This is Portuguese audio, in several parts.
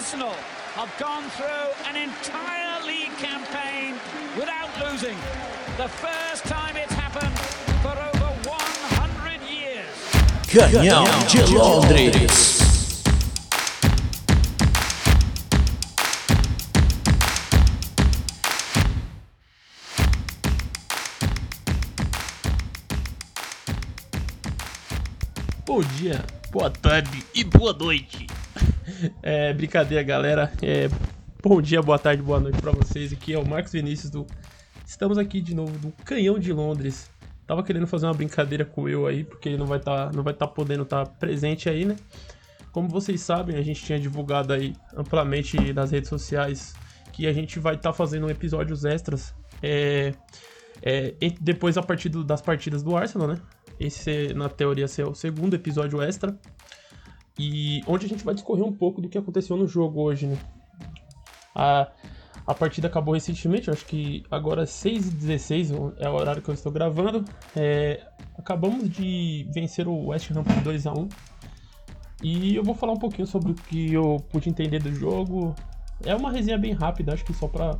Arsenal have gone through an entire league campaign without losing. The first time it's happened for over 100 years. Canhão de Londres. Bom dia, boa tarde e boa noite. É, brincadeira, galera. É, bom dia, boa tarde, boa noite para vocês. Aqui é o Marcos Vinícius do. Estamos aqui de novo do Canhão de Londres. Tava querendo fazer uma brincadeira com eu aí, porque ele não vai estar, não vai estar podendo estar presente aí, né? Como vocês sabem, a gente tinha divulgado aí amplamente nas redes sociais que a gente vai estar fazendo episódios extras. É, é, depois a partir do, das partidas do Arsenal, né? Esse, na teoria, é o segundo episódio extra. E onde a gente vai discorrer um pouco do que aconteceu no jogo hoje, né? A, a partida acabou recentemente, acho que agora 6h16 é o horário que eu estou gravando. É, acabamos de vencer o West Ham por 2x1. E eu vou falar um pouquinho sobre o que eu pude entender do jogo. É uma resenha bem rápida, acho que só pra,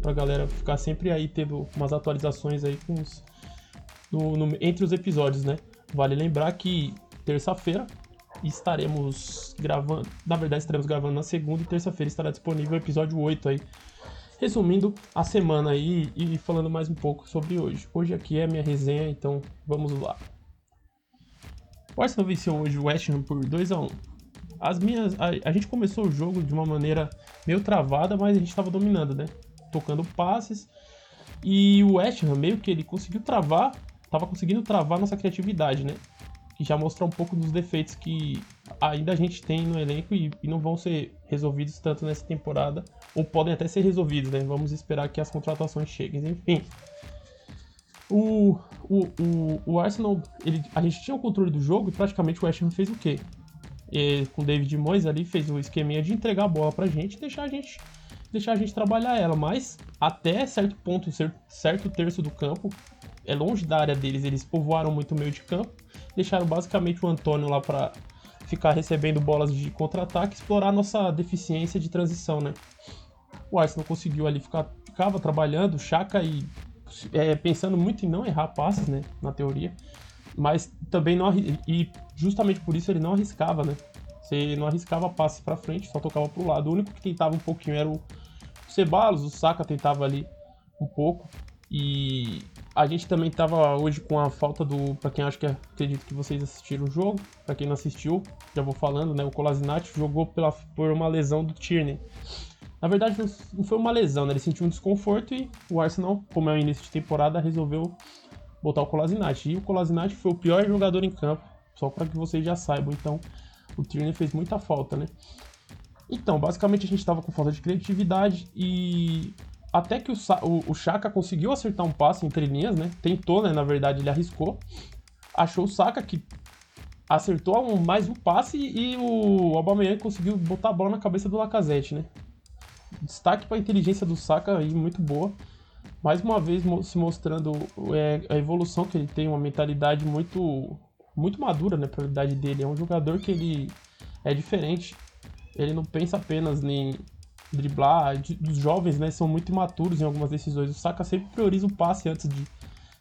pra galera ficar sempre aí tendo umas atualizações aí os, no, no, entre os episódios, né? Vale lembrar que terça-feira estaremos gravando. Na verdade, estaremos gravando na segunda e terça-feira estará disponível o episódio 8 aí. Resumindo a semana aí e falando mais um pouco sobre hoje. Hoje aqui é a minha resenha, então vamos lá. O Arsenal venceu hoje o West Ham por 2 a 1 As minhas. A, a gente começou o jogo de uma maneira meio travada, mas a gente estava dominando, né? Tocando passes. E o West Ham meio que ele conseguiu travar tava conseguindo travar nossa criatividade, né? Já mostra um pouco dos defeitos que ainda a gente tem no elenco e, e, não vão ser resolvidos tanto nessa temporada, ou podem até ser resolvidos, né? Vamos esperar que as contratações cheguem, enfim. O, o, o, o Arsenal, ele, a gente tinha o controle do jogo e praticamente o West Ham fez o quê? E, com o David Moyes ali fez o esqueminha de entregar a bola pra gente e deixar a gente deixar a gente trabalhar ela, mas até certo ponto, certo terço do campo, é longe da área deles, eles povoaram muito o meio de campo, deixaram basicamente o Antônio lá para ficar recebendo bolas de contra-ataque, explorar nossa deficiência de transição, né? O Arsenal conseguiu ali ficar, ficava trabalhando, Chaka e é, pensando muito em não errar passes, né, na teoria, mas também não e justamente por isso ele não arriscava, né? Você não arriscava passes para frente, só tocava pro lado. O único que tentava um pouquinho era o Ceballos, o Saka tentava ali um pouco, e a gente também tava hoje com a falta do. Pra quem acha que acredito que vocês assistiram o jogo, pra quem não assistiu, já vou falando, né? O Kolasinac jogou pela, por uma lesão do Tierney. Na verdade, não foi uma lesão, né? Ele sentiu um desconforto e o Arsenal, como é o início de temporada, resolveu botar o Kolasinac. E o Kolasinac foi o pior jogador em campo, só para que vocês já saibam. Então, o Tierney fez muita falta, né? Então, basicamente a gente estava com falta de criatividade e até que o, o, o Chaka conseguiu acertar um passe entre linhas, né? Tentou, né? Na verdade, ele arriscou. Achou o Saka que acertou um, mais um passe e o Aubameyang conseguiu botar a bola na cabeça do Lacazette, né? Destaque para a inteligência do Saka aí, muito boa. Mais uma vez se mostrando é, a evolução que ele tem, uma mentalidade muito muito madura, né, para a idade dele. É um jogador que ele é diferente. Ele não pensa apenas em driblar, de, dos jovens, né, são muito imaturos em algumas decisões. O Saka sempre prioriza o passe antes de,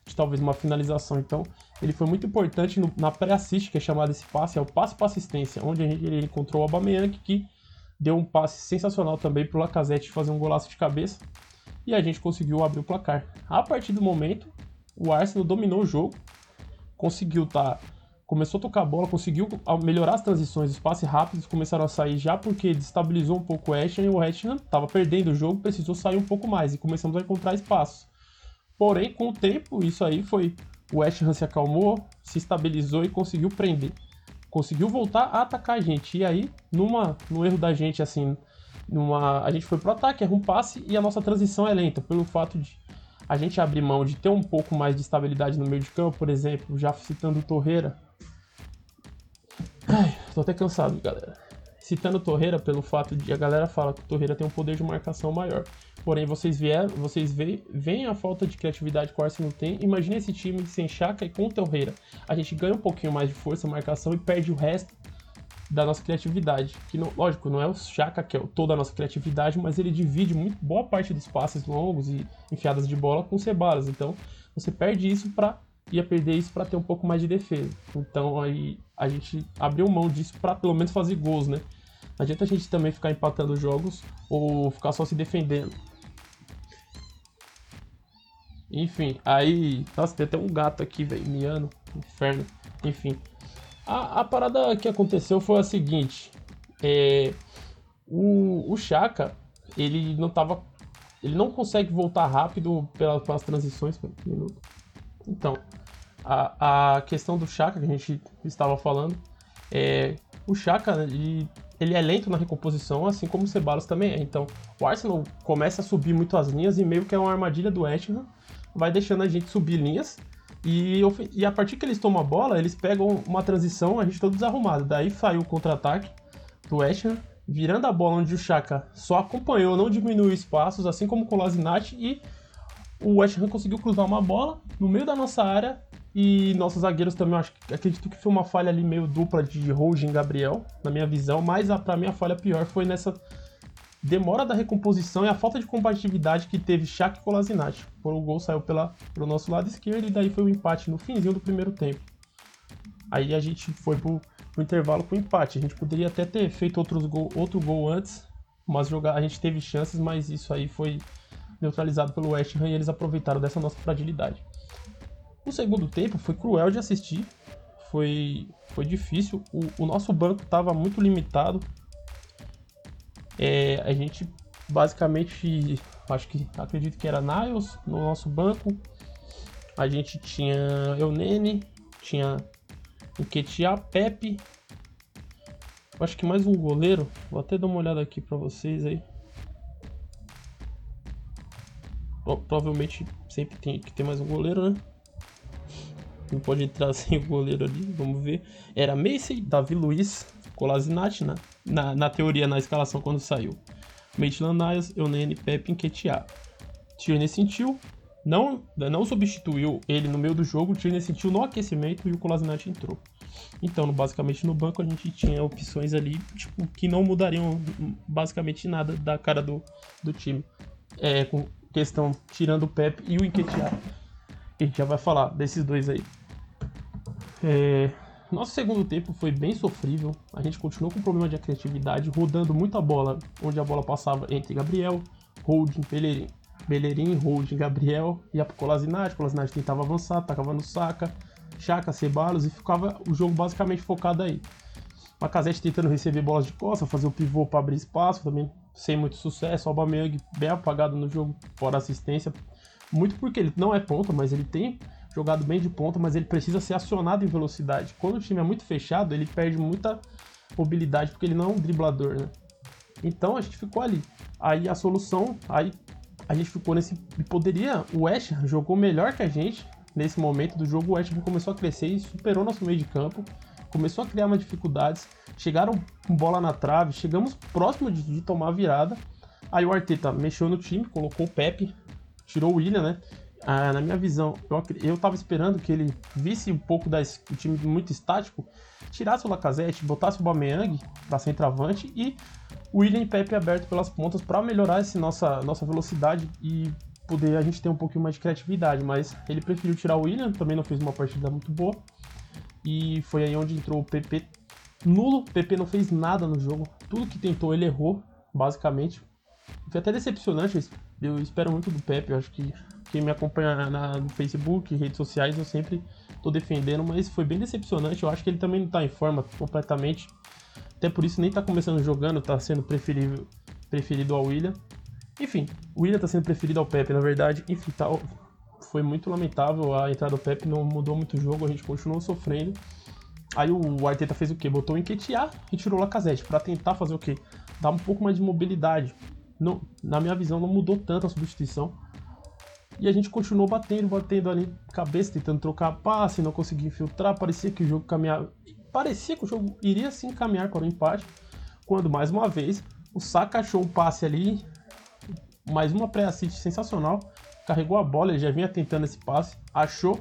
de talvez uma finalização. Então, ele foi muito importante no, na pré-assist, que é chamado esse passe, é o passe para assistência, onde ele encontrou o Aubameyang, que deu um passe sensacional também para o Lacazette fazer um golaço de cabeça. E a gente conseguiu abrir o placar. A partir do momento, o Arsenal dominou o jogo, conseguiu estar tá começou a tocar bola, conseguiu melhorar as transições, os passes rápidos começaram a sair já porque destabilizou um pouco o Ashton e o Ashton estava perdendo o jogo, precisou sair um pouco mais e começamos a encontrar espaço. Porém, com o tempo, isso aí foi. O Ham se acalmou, se estabilizou e conseguiu prender. Conseguiu voltar a atacar a gente. E aí, numa, no erro da gente, assim, numa, a gente foi pro ataque, erra um passe e a nossa transição é lenta, pelo fato de a gente abrir mão de ter um pouco mais de estabilidade no meio de campo, por exemplo, já citando o Torreira, Ai, tô até cansado, galera. Citando Torreira pelo fato de a galera fala que o Torreira tem um poder de marcação maior. Porém, vocês vieram, vocês veem a falta de criatividade que o Arsenal tem. Imagina esse time sem Chaka e com Torreira. A gente ganha um pouquinho mais de força, marcação e perde o resto da nossa criatividade. Que, não, lógico, não é o Chaka que é toda a nossa criatividade, mas ele divide muito boa parte dos passes longos e enfiadas de bola com o Ceballos. Então, você perde isso para ia perder isso para ter um pouco mais de defesa. Então, aí a gente abriu mão disso para pelo menos fazer gols, né? Não adianta a gente também ficar empatando jogos ou ficar só se defendendo. Enfim, aí. Nossa, tem até um gato aqui, velho, miando. Inferno. Enfim. A, a parada que aconteceu foi a seguinte. É, o, o Chaka, ele não tava. Ele não consegue voltar rápido pelas, pelas transições. Então, a, a questão do Chaka que a gente estava falando é. O Chaka, ele, ele é lento na recomposição, assim como o Ceballos também é. Então, o Arsenal começa a subir muito as linhas e meio que é uma armadilha do West Ham vai deixando a gente subir linhas. E, e a partir que eles tomam a bola, eles pegam uma transição, a gente todo desarrumado. Daí saiu o contra-ataque do West Ham, virando a bola onde o Chaka só acompanhou, não diminuiu espaços, assim como com o Lazinati, e o West Ham conseguiu cruzar uma bola no meio da nossa área e nossos zagueiros também, acho, acredito que foi uma falha ali meio dupla de Rouge e Gabriel, na minha visão, mas a, pra mim a falha pior foi nessa demora da recomposição e a falta de compatibilidade que teve Shaq e Kolasinac. O gol saiu pela, pelo nosso lado esquerdo e daí foi o um empate no finzinho do primeiro tempo. Aí a gente foi pro, pro intervalo com empate. A gente poderia até ter feito outros gol, outro gol antes, mas jogar, a gente teve chances, mas isso aí foi neutralizado pelo West Ham e eles aproveitaram dessa nossa fragilidade. O segundo tempo foi cruel de assistir, foi, foi difícil. O, o nosso banco estava muito limitado, é, a gente basicamente, acho que acredito que era Niles no nosso banco. A gente tinha Eunene, tinha Nketiah, Pepe. Acho que mais um goleiro. Vou até dar uma olhada aqui para vocês aí. Provavelmente sempre tem que ter mais um goleiro, né? Não pode entrar sem o goleiro ali, vamos ver. Era Macy, Davi Luiz, Kolasinac, né? na, na teoria, na escalação quando saiu. Maitland Niles, Eunene, Pepe, Nketiah. Tierney sentiu, não, não substituiu ele no meio do jogo, Tierney sentiu no aquecimento e o Kolasinac entrou. Então, basicamente no banco a gente tinha opções ali tipo, que não mudariam basicamente nada da cara do, do time. É, com questão tirando o Pepe e o Nketiah. A gente já vai falar desses dois aí. É, nosso segundo tempo foi bem sofrível. A gente continuou com problema de criatividade, rodando muita bola, onde a bola passava entre Gabriel, Holding, Bellerin. Bellerin, Holding, Gabriel, ia pro Colasinati, Colasinati tentava avançar, tacava no saca, Chaka, Ceballos e ficava o jogo basicamente focado aí. Macazete tentando receber bolas de costa, fazer o pivô para abrir espaço, também sem muito sucesso. O Aubameyang bem apagado no jogo, fora assistência. Muito porque ele não é ponta, mas ele tem jogado bem de ponta, mas ele precisa ser acionado em velocidade. Quando o time é muito fechado, ele perde muita mobilidade porque ele não é um driblador, né? Então a gente ficou ali. Aí a solução, aí a gente ficou nesse. Poderia. O West jogou melhor que a gente nesse momento do jogo. O West começou a crescer e superou nosso meio de campo. Começou a criar mais dificuldades. Chegaram com bola na trave. Chegamos próximo de, de tomar a virada. Aí o Arteta mexeu no time, colocou o Pepe, tirou o William, né? ah, na minha visão, eu, eu tava esperando que ele visse um pouco do time muito estático, tirasse o Lacazette, botasse o Bameyang para centroavante e o William e Pepe aberto pelas pontas para melhorar essa nossa, nossa velocidade e poder a gente ter um pouquinho mais de criatividade, mas ele preferiu tirar o William, também não fez uma partida muito boa. E foi aí onde entrou o PP nulo. O PP não fez nada no jogo. Tudo que tentou ele errou, basicamente. Foi até decepcionante. Eu espero muito do Pepe. Eu acho que quem me acompanha na, no Facebook, redes sociais, eu sempre tô defendendo, mas foi bem decepcionante. Eu acho que ele também não tá em forma completamente. Até por isso nem tá começando jogando, tá sendo preferido, preferido ao William. Enfim, o William tá sendo preferido ao Pepe, na verdade. Enfim, tá, foi muito lamentável a entrada do Pepe, não mudou muito o jogo, a gente continuou sofrendo. Aí o Arteta fez o quê? Botou o Enquetear e tirou o Lacazette para tentar fazer o quê? Dar um pouco mais de mobilidade. Não, na minha visão, não mudou tanto a substituição. E a gente continuou batendo, batendo ali cabeça, tentando trocar passe, não conseguia infiltrar. Parecia que o jogo caminhava. Parecia que o jogo iria sim caminhar para o empate. Quando mais uma vez o Saka achou um passe ali, mais uma pré-assist sensacional. Carregou a bola, ele já vinha tentando esse passe, achou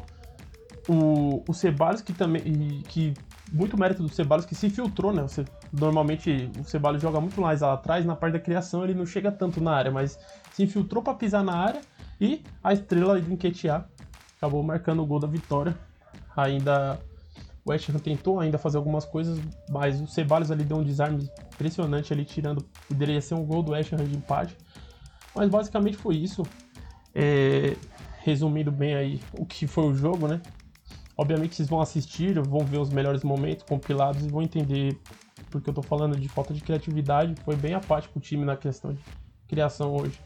o, o Ceballos que também que muito mérito do Ceballos que se filtrou, né? Você, normalmente o Ceballos joga muito mais lá atrás, na parte da criação ele não chega tanto na área, mas se infiltrou para pisar na área e a estrela de Enquetear acabou marcando o gol da vitória. Ainda o West Ham tentou ainda fazer algumas coisas, mas o Ceballos ali deu um desarme impressionante ali, tirando. Poderia ser um gol do West Ham de empate. Mas basicamente foi isso. É, resumindo bem aí o que foi o jogo, né? Obviamente vocês vão assistir, vão ver os melhores momentos compilados e vão entender porque eu tô falando de falta de criatividade. Foi bem apático o time na questão de criação hoje.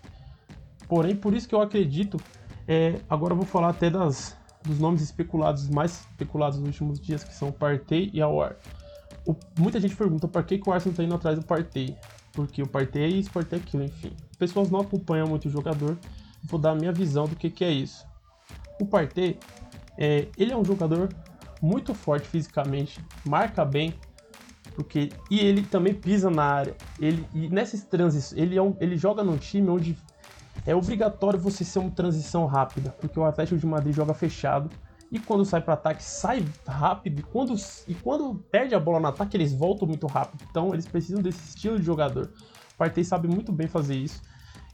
Porém, por isso que eu acredito. É, agora eu vou falar até das, dos nomes especulados, mais especulados nos últimos dias, que são o Partey e a War. O, muita gente pergunta por que, que o Arsenal tá indo atrás do Partey. Porque o Partey é isso, o Partey é aquilo, enfim. Pessoas não acompanham muito o jogador. Vou dar a minha visão do que, que é isso. O Partey, é, ele é um jogador muito forte fisicamente, marca bem, porque e ele também pisa na área. Ele e transições, ele é um, ele joga num time onde é obrigatório você ser uma transição rápida, porque o Atlético de Madrid joga fechado e quando sai para ataque sai rápido e quando, e quando perde a bola no ataque eles voltam muito rápido. Então eles precisam desse estilo de jogador. O Partey sabe muito bem fazer isso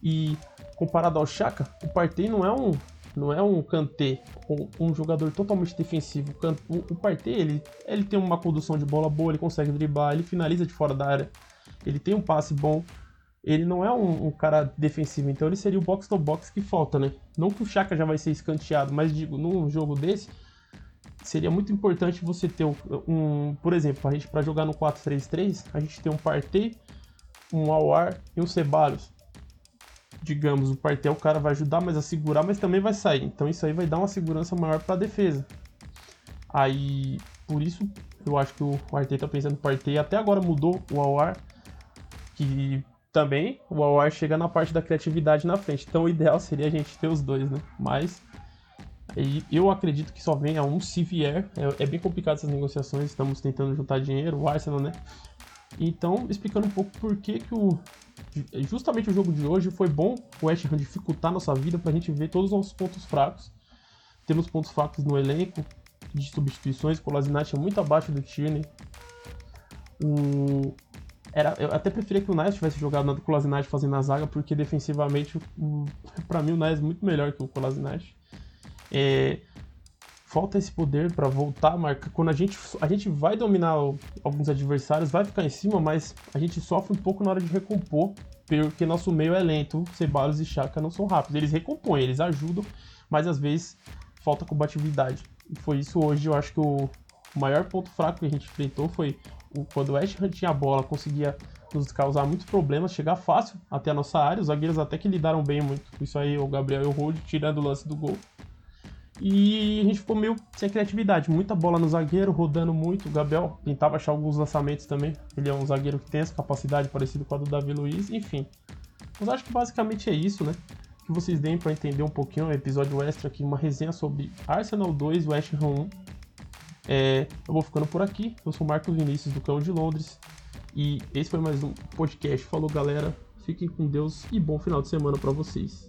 e comparado ao Chaka, o Partey não é um não é um Kanté, um, jogador totalmente defensivo. O, Partey, ele, ele tem uma condução de bola boa, ele consegue driblar, ele finaliza de fora da área, ele tem um passe bom, ele não é um, um, cara defensivo, então ele seria o box to box que falta, né? Não que o Chaka já vai ser escanteado, mas digo, num jogo desse, seria muito importante você ter um, um por exemplo, a gente para jogar no 4-3-3, a gente tem um Partey, um Awar e um Ceballos. Digamos, o Partey o cara vai ajudar mais a segurar, mas também vai sair. Então isso aí vai dar uma segurança maior para a defesa. Aí, por isso, eu acho que o Arteta tá pensando no Partey. Até agora mudou o Awar, que também o Awar chega na parte da criatividade na frente. Então o ideal seria a gente ter os dois, né? Mas eu acredito que só venha um se vier. É, é, bem complicado essas negociações, estamos tentando juntar dinheiro, o Arsenal, né? Então, explicando um pouco por que, que o. Justamente o jogo de hoje foi bom o West Ham dificultar nossa vida pra gente ver todos os nossos pontos fracos. Temos pontos fracos no elenco de substituições, o Kolasinac é muito abaixo do Tierney. O, era, eu até preferia que o Nias tivesse jogado na do fazendo a zaga, porque defensivamente, para mim, o Nias é muito melhor que o Kolasinac. É, falta esse poder para voltar a marcar. Quando a gente, a gente vai dominar alguns adversários, vai ficar em cima, mas a gente sofre um pouco na hora de recompor, porque nosso meio é lento. Ceballos e Chaka não são rápidos. Eles recompõem, eles ajudam, mas às vezes falta combatividade. E foi isso hoje, eu acho que o maior ponto fraco que a gente enfrentou foi quando o West Ham tinha a bola, conseguia nos causar muitos problemas, chegar fácil até a nossa área. Os zagueiros até que lidaram bem muito isso aí, o Gabriel e o Rode, tirando o lance do gol. E a gente ficou meio sem criatividade, muita bola no zagueiro, rodando muito. O Gabriel tentava achar alguns lançamentos também. Ele é um zagueiro que tem essa capacidade parecida com a do Davi Luiz, enfim. Mas acho que basicamente é isso, né? Que vocês deem para entender um pouquinho, um episódio extra aqui, uma resenha sobre Arsenal 2 e West Ham 1. É, eu vou ficando por aqui. Eu sou o Marcos Vinícius do Cão de Londres. E esse foi mais um podcast. Falou, galera. Fiquem com Deus e bom final de semana para vocês.